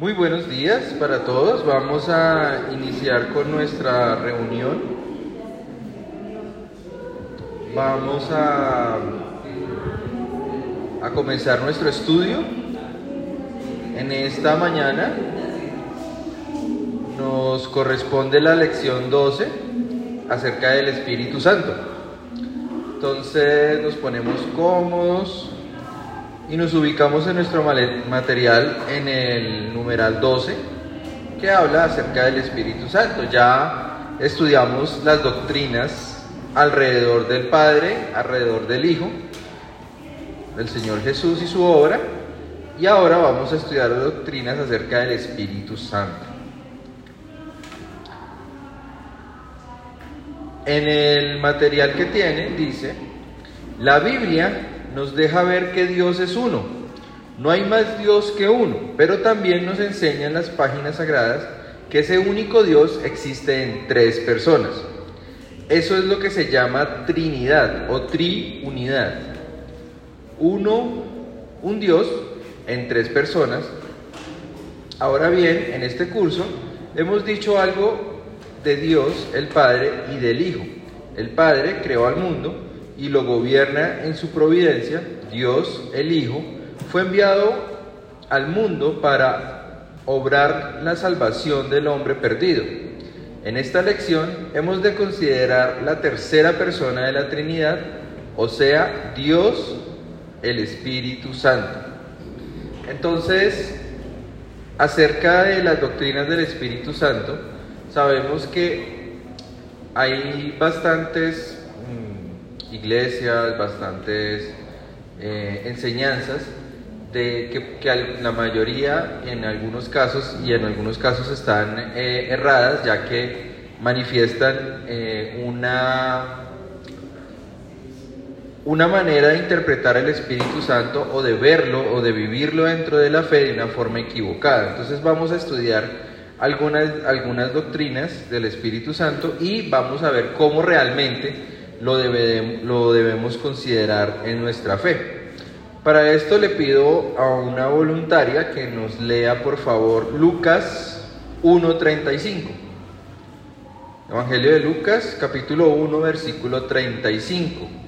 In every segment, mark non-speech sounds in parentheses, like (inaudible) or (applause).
Muy buenos días para todos. Vamos a iniciar con nuestra reunión. Vamos a, a comenzar nuestro estudio. En esta mañana nos corresponde la lección 12 acerca del Espíritu Santo. Entonces nos ponemos cómodos, y nos ubicamos en nuestro material en el numeral 12 que habla acerca del Espíritu Santo. Ya estudiamos las doctrinas alrededor del Padre, alrededor del Hijo, del Señor Jesús y su obra, y ahora vamos a estudiar doctrinas acerca del Espíritu Santo. En el material que tienen dice, la Biblia nos deja ver que Dios es uno. No hay más Dios que uno, pero también nos enseñan las páginas sagradas que ese único Dios existe en tres personas. Eso es lo que se llama Trinidad o Triunidad. Uno, un Dios en tres personas. Ahora bien, en este curso hemos dicho algo de Dios, el Padre, y del Hijo. El Padre creó al mundo y lo gobierna en su providencia, Dios el Hijo, fue enviado al mundo para obrar la salvación del hombre perdido. En esta lección hemos de considerar la tercera persona de la Trinidad, o sea, Dios el Espíritu Santo. Entonces, acerca de las doctrinas del Espíritu Santo, sabemos que hay bastantes iglesias, bastantes eh, enseñanzas de que, la mayoría en algunos casos y en algunos casos están eh, erradas ya que manifiestan eh, una una manera de interpretar el Espíritu Santo o de verlo o de vivirlo dentro de la fe de una forma equivocada. Entonces vamos a estudiar algunas, algunas doctrinas del Espíritu Santo y vamos a ver cómo realmente lo, lo debemos considerar en nuestra fe. Para esto le pido a una voluntaria que nos lea por favor Lucas 1.35. Evangelio de Lucas capítulo 1 versículo 35.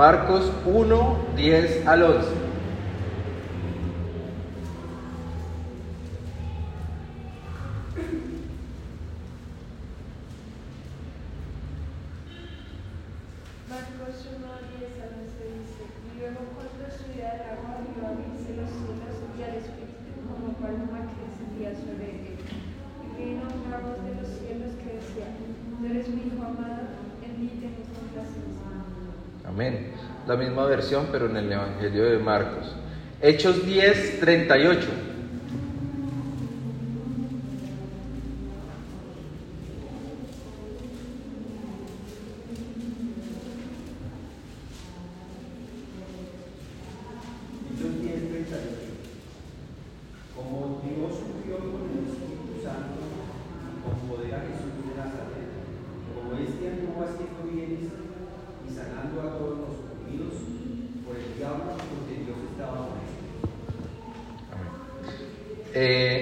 Marcos 1, 10 al 11. Pero en el Evangelio de Marcos. Hechos 10, 38.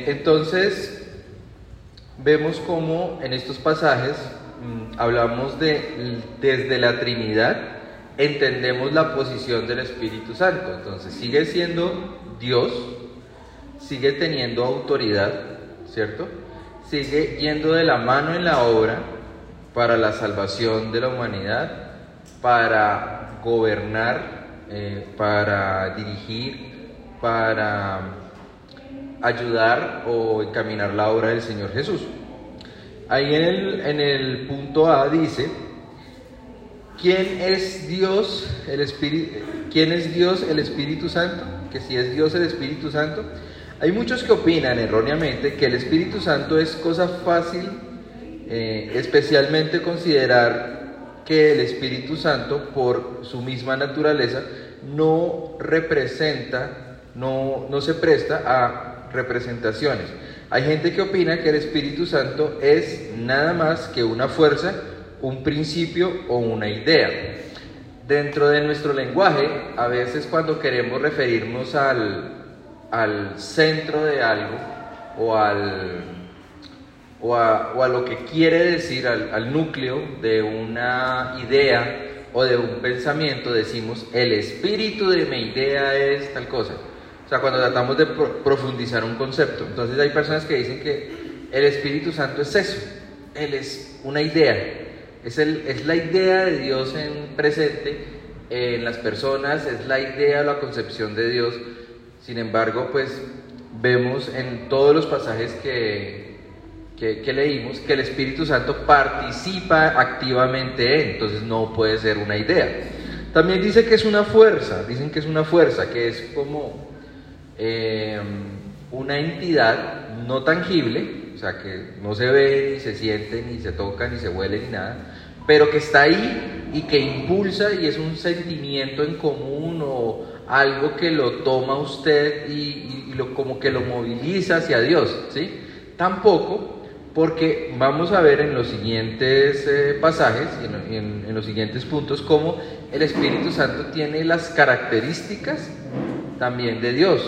Entonces, vemos cómo en estos pasajes mm, hablamos de desde la Trinidad, entendemos la posición del Espíritu Santo. Entonces, sigue siendo Dios, sigue teniendo autoridad, ¿cierto? Sigue yendo de la mano en la obra para la salvación de la humanidad, para gobernar, eh, para dirigir, para ayudar o encaminar la obra del Señor Jesús. Ahí en el, en el punto A dice, ¿quién es Dios el Espíritu? ¿Quién es Dios el Espíritu Santo? Que si es Dios el Espíritu Santo. Hay muchos que opinan erróneamente que el Espíritu Santo es cosa fácil, eh, especialmente considerar que el Espíritu Santo, por su misma naturaleza, no representa, no, no se presta a representaciones. Hay gente que opina que el Espíritu Santo es nada más que una fuerza, un principio o una idea. Dentro de nuestro lenguaje, a veces cuando queremos referirnos al, al centro de algo o, al, o, a, lo que quiere decir, al, al núcleo de una idea o de un pensamiento, decimos, el espíritu de mi idea es tal cosa. O sea, cuando tratamos de profundizar un concepto. Entonces hay personas que dicen que el Espíritu Santo es eso, Él es una idea, es, el, es la idea de Dios en presente en las personas, es la idea o la concepción de Dios. Sin embargo, pues vemos en todos los pasajes que, que, que, leímos que el Espíritu Santo participa activamente en, entonces no puede ser una idea. También dice que es una fuerza, dicen que es una fuerza, que es como eh, una entidad no tangible, o sea, que no se ve, ni se siente, ni se toca, ni se huele, ni nada, pero que está ahí y que impulsa y es un sentimiento en común o algo que lo toma usted y, lo, como que lo moviliza hacia Dios, ¿sí? Tampoco porque vamos a ver en los siguientes eh, pasajes y en, en, los siguientes puntos cómo el Espíritu Santo tiene las características también de Dios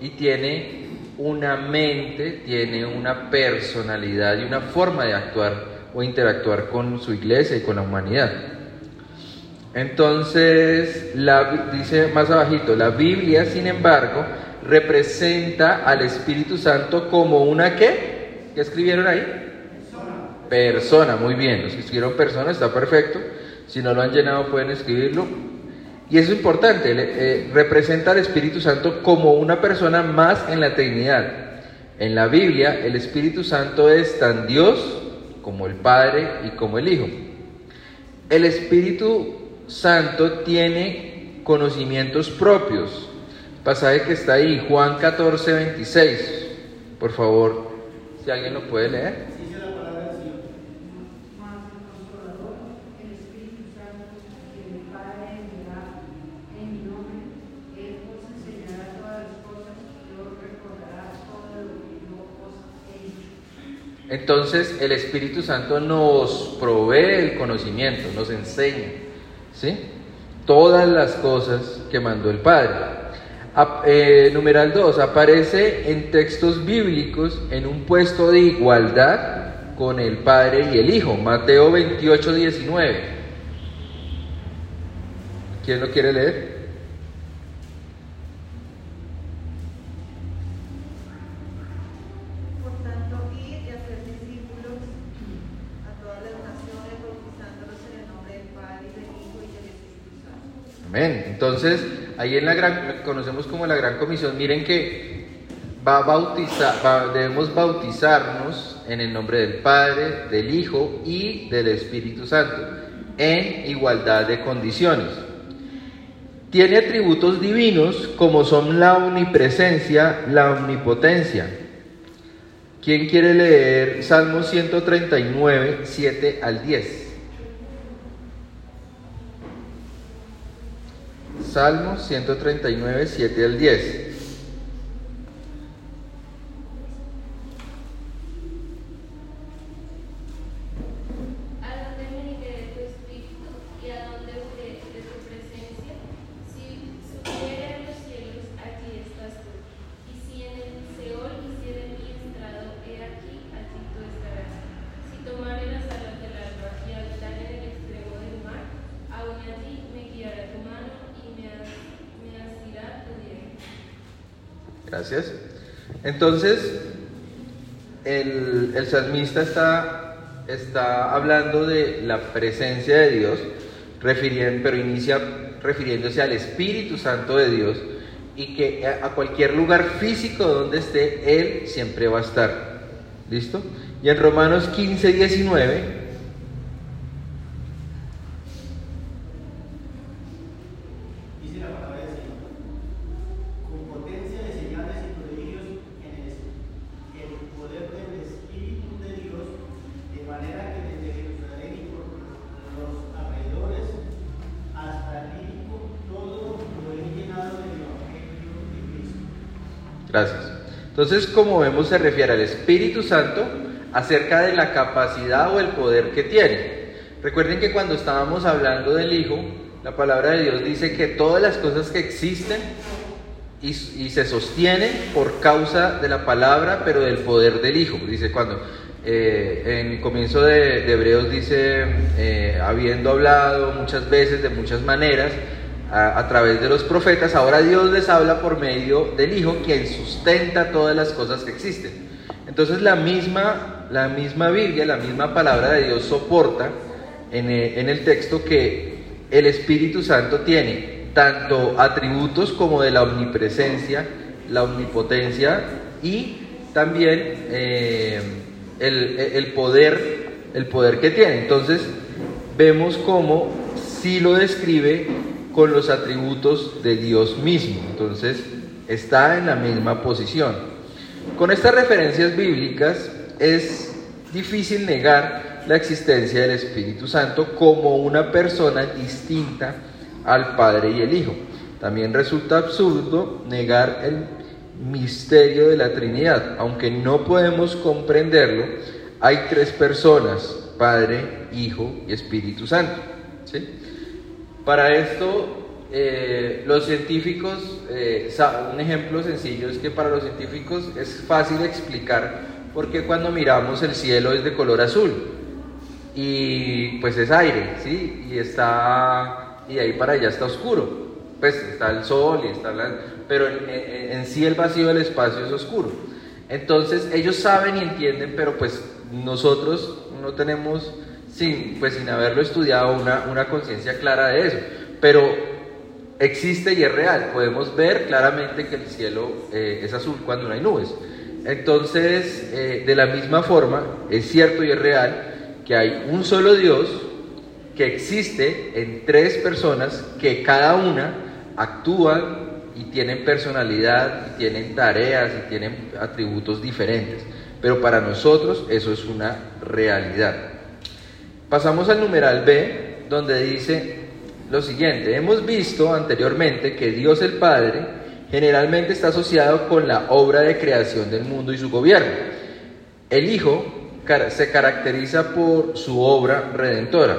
y tiene una mente, tiene una personalidad y una forma de actuar o interactuar con su iglesia y con la humanidad. Entonces, la, dice más abajito, la Biblia, sin embargo, representa al Espíritu Santo como una qué? ¿Qué escribieron ahí? Persona. Persona, muy bien. Los que escribieron persona está perfecto. Si no lo han llenado pueden escribirlo. Y eso es importante, eh, representa al Espíritu Santo como una persona más en la Trinidad. En la Biblia, el Espíritu Santo es tan Dios como el Padre y como el Hijo. El Espíritu Santo tiene conocimientos propios. Pasaje que está ahí, Juan 14, 26. Por favor, si alguien lo puede leer. Entonces el Espíritu Santo nos provee el conocimiento, nos enseña, ¿sí? Todas las cosas que mandó el Padre. Eh, numeral 2, aparece en textos bíblicos en un puesto de igualdad con el Padre y el Hijo. Mateo 28, 19. ¿Quién lo quiere leer? Entonces, ahí en la gran, conocemos como la gran comisión, miren que debemos bautizarnos en el nombre del Padre, del Hijo y del Espíritu Santo, en igualdad de condiciones. Tiene atributos divinos como son la omnipresencia, la omnipotencia. ¿Quién quiere leer Salmo 139, 7 al 10? Salmo 139, 7 al 10. Si subiere a los cielos, allí estás tú. Y si en el Seol hiciere Gracias. Entonces, el, el salmista está, está hablando de la presencia de Dios, pero inicia refiriéndose al Espíritu Santo de Dios y que a cualquier lugar físico donde esté, Él siempre va a estar. ¿Listo? Y en Romanos 15, 19 Gracias. Entonces, como vemos, se refiere al Espíritu Santo acerca de la capacidad o el poder que tiene. Recuerden que cuando estábamos hablando del Hijo, la palabra de Dios dice que todas las cosas que existen y, se sostienen por causa de la palabra, pero del poder del Hijo. Dice cuando eh, en comienzo de, Hebreos dice, eh, habiendo hablado muchas veces de muchas maneras, a, través de los profetas, ahora Dios les habla por medio del Hijo, quien sustenta todas las cosas que existen. Entonces la misma, la misma Biblia, la misma palabra de Dios soporta en el, en el texto que el Espíritu Santo tiene tanto atributos como de la omnipresencia, la omnipotencia y también eh, el, el, poder, el poder que tiene. Entonces vemos cómo si lo describe con los atributos de Dios mismo. Entonces, está en la misma posición. Con estas referencias bíblicas es difícil negar la existencia del Espíritu Santo como una persona distinta al Padre y el Hijo. También resulta absurdo negar el misterio de la Trinidad. Aunque no podemos comprenderlo, hay tres personas, Padre, Hijo y Espíritu Santo. ¿sí? Para esto, eh, los científicos, eh, un ejemplo sencillo es que para los científicos es fácil explicar por qué cuando miramos el cielo es de color azul. Y pues es aire, ¿sí? Y está, y ahí para allá está oscuro. Pues está el sol y está la, pero en, en sí el vacío del espacio es oscuro. Entonces ellos saben y entienden, pero pues nosotros no tenemos sin, pues sin haberlo estudiado, una, una conciencia clara de eso. Pero existe y es real. Podemos ver claramente que el cielo eh, es azul cuando no hay nubes. Entonces, eh, de la misma forma, es cierto y es real que hay un solo Dios que existe en tres personas que cada una actúan y tienen personalidad, y tienen tareas y tienen atributos diferentes. Pero para nosotros eso es una realidad. Pasamos al numeral B, donde dice lo siguiente. Hemos visto anteriormente que Dios el Padre generalmente está asociado con la obra de creación del mundo y su gobierno. El Hijo se caracteriza por su obra redentora.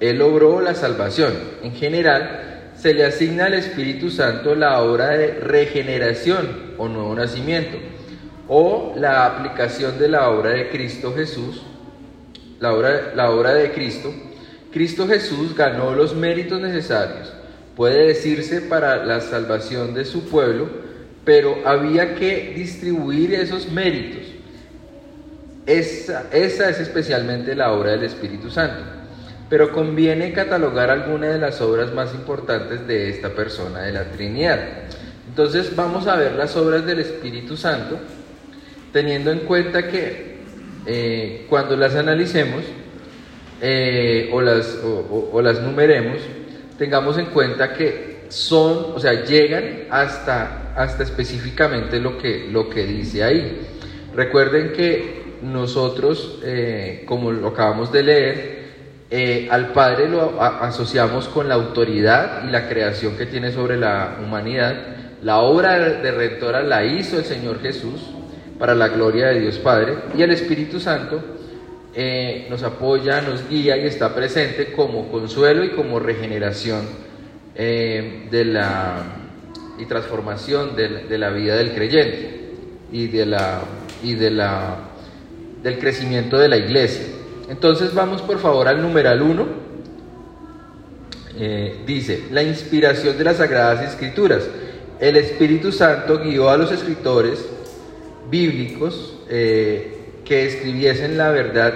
Él logró la salvación. En general, se le asigna al Espíritu Santo la obra de regeneración o nuevo nacimiento, o la aplicación de la obra de Cristo Jesús la obra, la obra de Cristo, Cristo Jesús ganó los méritos necesarios, puede decirse, para la salvación de su pueblo, pero había que distribuir esos méritos. Esa, esa es especialmente la obra del Espíritu Santo. Pero conviene catalogar algunas de las obras más importantes de esta persona de la Trinidad. Entonces vamos a ver las obras del Espíritu Santo, teniendo en cuenta que eh, cuando las analicemos eh, o, las, o, las numeremos, tengamos en cuenta que son, o sea, llegan hasta, hasta específicamente lo que, lo que dice ahí. Recuerden que nosotros, eh, como lo acabamos de leer, al Padre lo asociamos con la autoridad y la creación que tiene sobre la humanidad. La obra de redentora la hizo el Señor Jesús, para la gloria de Dios Padre. Y el Espíritu Santo eh, nos apoya, nos guía y está presente como consuelo y como regeneración eh, de la, y transformación de la, vida del creyente y, de la, y de la, del crecimiento de la iglesia. Entonces vamos por favor al numeral 1. Eh, dice, la inspiración de las Sagradas Escrituras. el Espíritu Santo guió a los escritores bíblicos eh, que escribiesen la verdad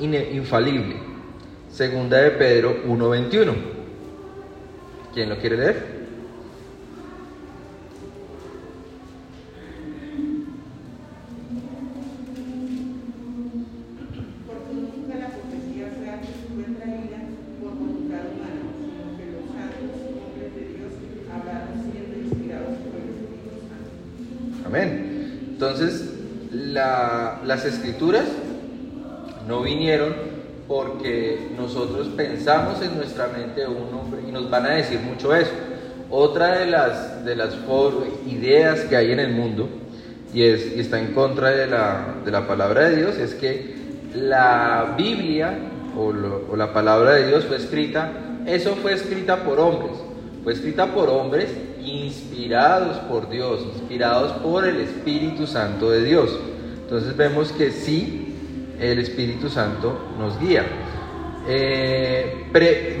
infalible. Segunda de Pedro 1.21. ¿Quién lo quiere leer? Porque nunca la profecía fue, fue traída por voluntad humana, sino que los santos hombres de Dios hablaron siendo inspirados por el Espíritu Santo. Amén. Entonces, la- las escrituras no vinieron porque nosotros pensamos en nuestra mente un hombre y nos van a decir mucho eso. Otra de las, de las ideas que hay en el mundo y, es, y está en contra de la, de la palabra de Dios es que la Biblia o, o la palabra de Dios fue escrita, eso fue escrita por hombres, fue escrita por hombres inspirados por Dios, inspirados por el Espíritu Santo de Dios. Entonces vemos que sí, el Espíritu Santo nos guía. Eh,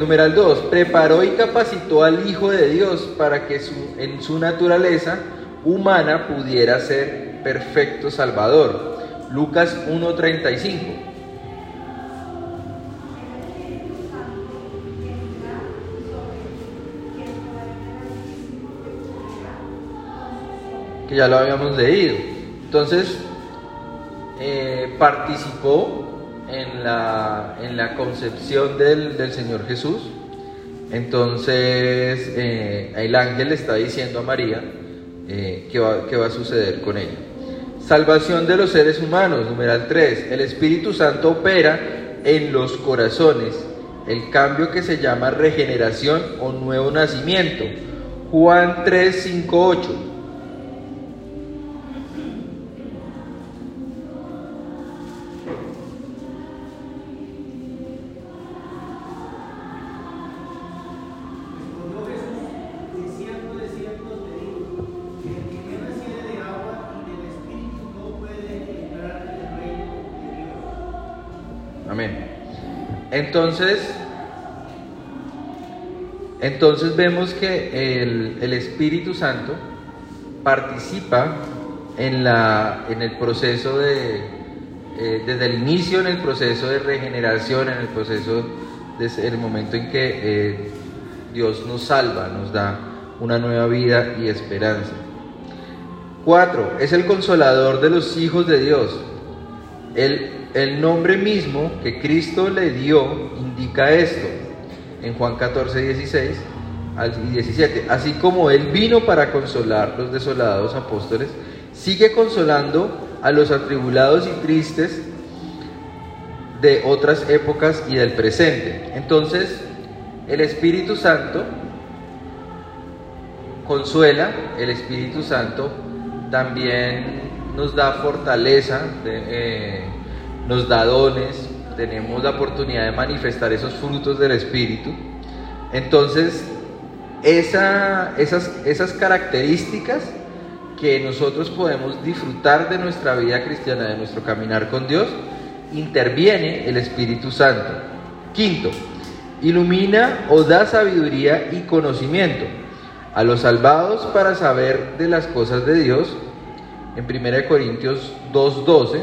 numeral 2, preparó y capacitó al Hijo de Dios para que su- en su naturaleza humana pudiera ser perfecto Salvador. Lucas 1.35. que ya lo habíamos leído. Entonces, eh, participó en la, en la concepción del, del Señor Jesús. Entonces, eh, el ángel está diciendo a María eh, qué, va, qué va a suceder con ella. Salvación de los seres humanos, numeral 3. El Espíritu Santo opera en los corazones el cambio que se llama regeneración o nuevo nacimiento. Juan 3, 5, 8. Entonces, entonces vemos que el, Espíritu Santo participa en, el proceso de, eh, desde el inicio, en el proceso de regeneración, en el proceso, desde el momento en que eh, Dios nos salva, nos da una nueva vida y esperanza. Cuatro, es el consolador de los hijos de Dios. El, el nombre mismo que Cristo le dio indica esto en Juan 14, 16 al- y 17. Así como Él vino para consolar los desolados apóstoles, sigue consolando a los atribulados y tristes de otras épocas y del presente. Entonces, el Espíritu Santo consuela, el Espíritu Santo también nos da fortaleza, de- eh, nos da dones, tenemos la oportunidad de manifestar esos frutos del Espíritu. Entonces, esa- esas, esas características que nosotros podemos disfrutar de nuestra vida cristiana, de nuestro caminar con Dios, interviene el Espíritu Santo. Quinto, ilumina o da sabiduría y conocimiento a los salvados para saber de las cosas de Dios. En 1 Corintios 2.12,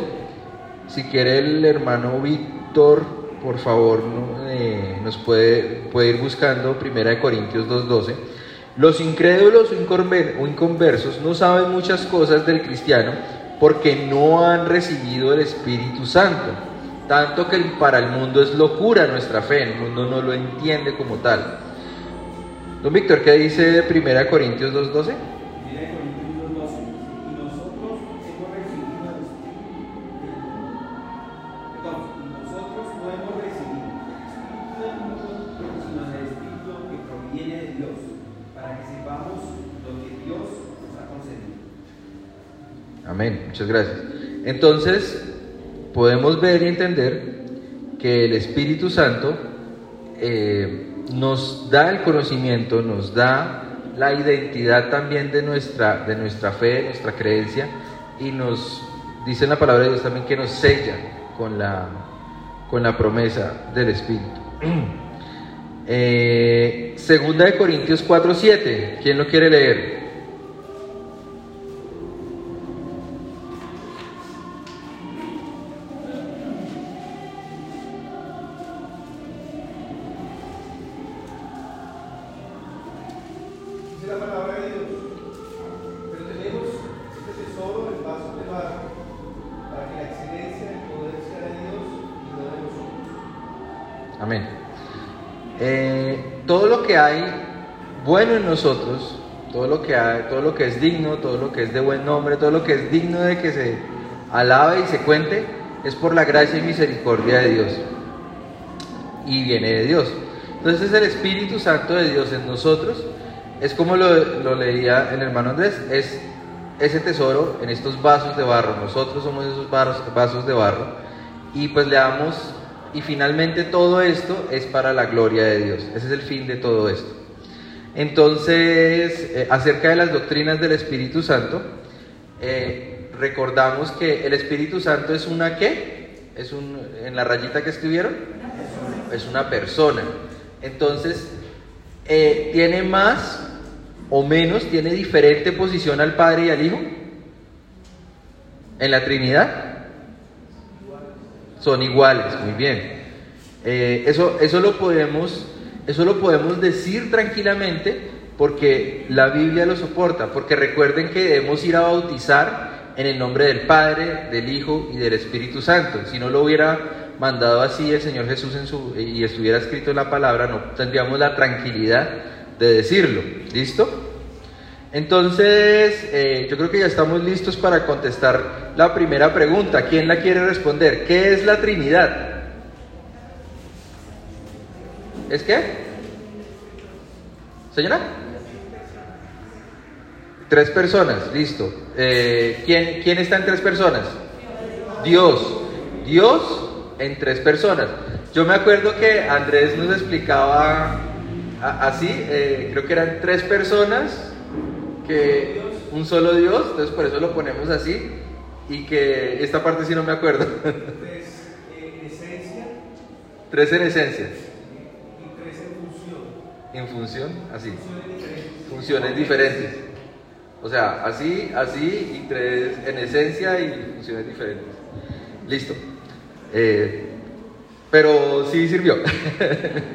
si quiere el hermano Víctor, por favor, no, eh, nos puede, puede ir buscando 1 Corintios 2.12. Los incrédulos o inconver- o inconversos no saben muchas cosas del cristiano porque no han recibido el Espíritu Santo. Tanto que para el mundo es locura nuestra fe, el mundo no lo entiende como tal. Don Víctor, ¿qué dice 1 Corintios 2.12? Gracias. Entonces, podemos ver y entender que el Espíritu Santo eh, nos da el conocimiento, nos da la identidad también de nuestra, de nuestra fe, de nuestra creencia, y nos dice en la palabra de Dios también que nos sella con la, con la promesa del Espíritu. (clears throat) Eh, segunda de Corintios 4:7, ¿quién lo quiere leer? En nosotros, todo lo que todo lo que es digno, todo lo que es de buen nombre, todo lo que es digno de que se alabe y se cuente, es por la gracia y misericordia de Dios. Y viene de Dios. Entonces el Espíritu Santo de Dios en nosotros es como lo, lo leía el hermano Andrés, es ese tesoro en estos vasos de barro. Nosotros somos esos vasos de barro. Y pues le damos, y finalmente todo esto es para la gloria de Dios. Ese es el fin de todo esto. Entonces, eh, acerca de las doctrinas del Espíritu Santo, eh, recordamos que el Espíritu Santo es una qué? Es un, en la rayita que escribieron, es una persona. Entonces, eh, tiene más o menos, tiene diferente posición al Padre y al Hijo en la Trinidad. Son iguales, muy bien. Eso, eso, lo podemos, eso lo podemos decir tranquilamente porque la Biblia lo soporta, porque recuerden que debemos ir a bautizar en el nombre del Padre, del Hijo y del Espíritu Santo. Si no lo hubiera mandado así el Señor Jesús en su, y estuviera escrito en la palabra, no tendríamos la tranquilidad de decirlo. ¿Listo? Entonces, eh, yo creo que ya estamos listos para contestar la primera pregunta. ¿Quién la quiere responder? ¿Qué es la Trinidad? ¿Es qué? ¿Señora? Tres personas, listo. Eh, ¿quién, ¿Quién está en tres personas? Dios. Dios en tres personas. Yo me acuerdo que Andrés nos explicaba así, eh, creo que eran tres personas, que un solo Dios, entonces por eso lo ponemos así, y que esta parte sí no me acuerdo. (laughs) Tres eh, en esencia tres en esencia, y tres en función. En función, así, Funciones diferentes. O sea, así, así, y tres en esencia y funciones diferentes. Listo. Eh, pero sí sirvió.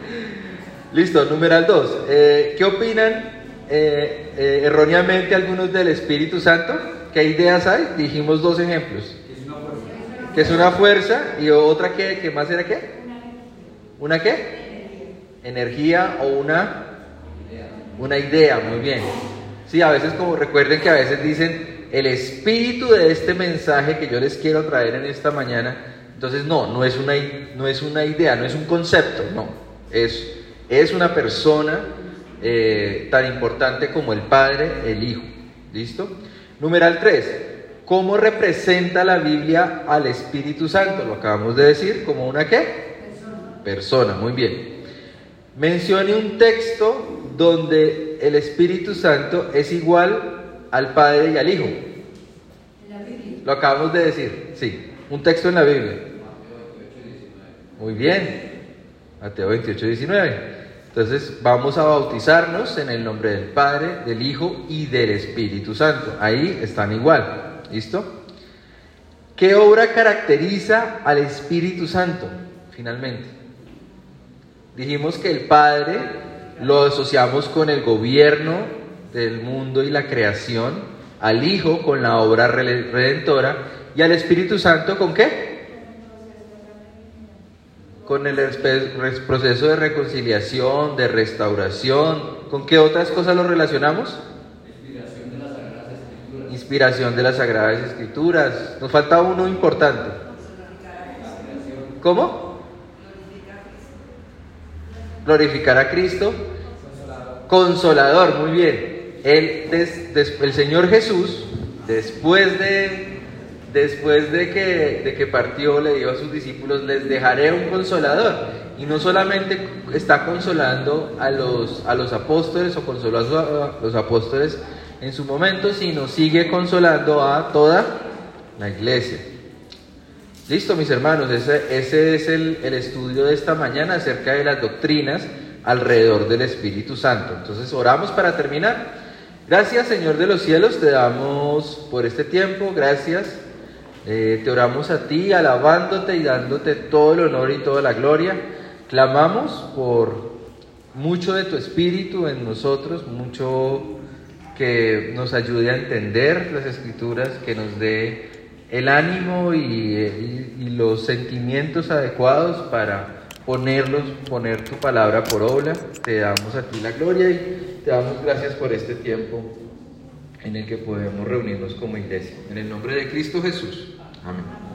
(laughs) Listo, numeral 2. ¿Qué opinan eh, eh, erróneamente algunos del Espíritu Santo? ¿Qué ideas hay? Dijimos dos ejemplos. Que es una fuerza y otra que, ¿qué más era qué? ¿Una qué? Energía o una una idea, muy bien. Sí, a veces como recuerden que a veces dicen el espíritu de este mensaje que yo les quiero traer en esta mañana. Entonces no, no es una, no es una idea, no es un concepto, no. Es, es una persona eh, tan importante como el Padre, el Hijo. ¿Listo? Numeral 3. ¿Cómo representa la Biblia al Espíritu Santo? Lo acabamos de decir, como una qué? Persona, muy bien. Mencione un texto donde el Espíritu Santo es igual al Padre y al Hijo. Lo acabamos de decir, sí. Un texto en la Biblia. Muy bien. Mateo 28, 19. Entonces vamos a bautizarnos en el nombre del Padre, del Hijo y del Espíritu Santo. Ahí están igual. ¿Listo? ¿Qué obra caracteriza al Espíritu Santo? Finalmente. Dijimos que el Padre lo asociamos con el gobierno del mundo y la creación, al Hijo con la obra redentora y al Espíritu Santo con qué? Con el proceso de reconciliación, de restauración. ¿Con qué otras cosas lo relacionamos? Inspiración de las Sagradas Escrituras. Nos falta uno importante. ¿Cómo? Glorificar a Cristo. Consolador, muy bien. Él, des- el Señor Jesús, después de, después de que, de que partió, le dijo a sus discípulos, les dejaré un consolador. Y no solamente está consolando a los, a los apóstoles o consoló a los apóstoles en su momento, sino sigue consolando a toda la iglesia. Listo, mis hermanos, ese, es el, el estudio de esta mañana acerca de las doctrinas alrededor del Espíritu Santo. Entonces, oramos para terminar. Gracias, Señor de los cielos, te damos por este tiempo, gracias. Eh, te oramos a ti, alabándote y dándote todo el honor y toda la gloria. Clamamos por mucho de tu Espíritu en nosotros, mucho que nos ayude a entender las escrituras, que nos dé el ánimo y, los sentimientos adecuados para ponerlos, poner tu palabra por obra. Te damos a ti la gloria y te damos gracias por este tiempo en el que podemos reunirnos como iglesia. En el nombre de Cristo Jesús. Amén.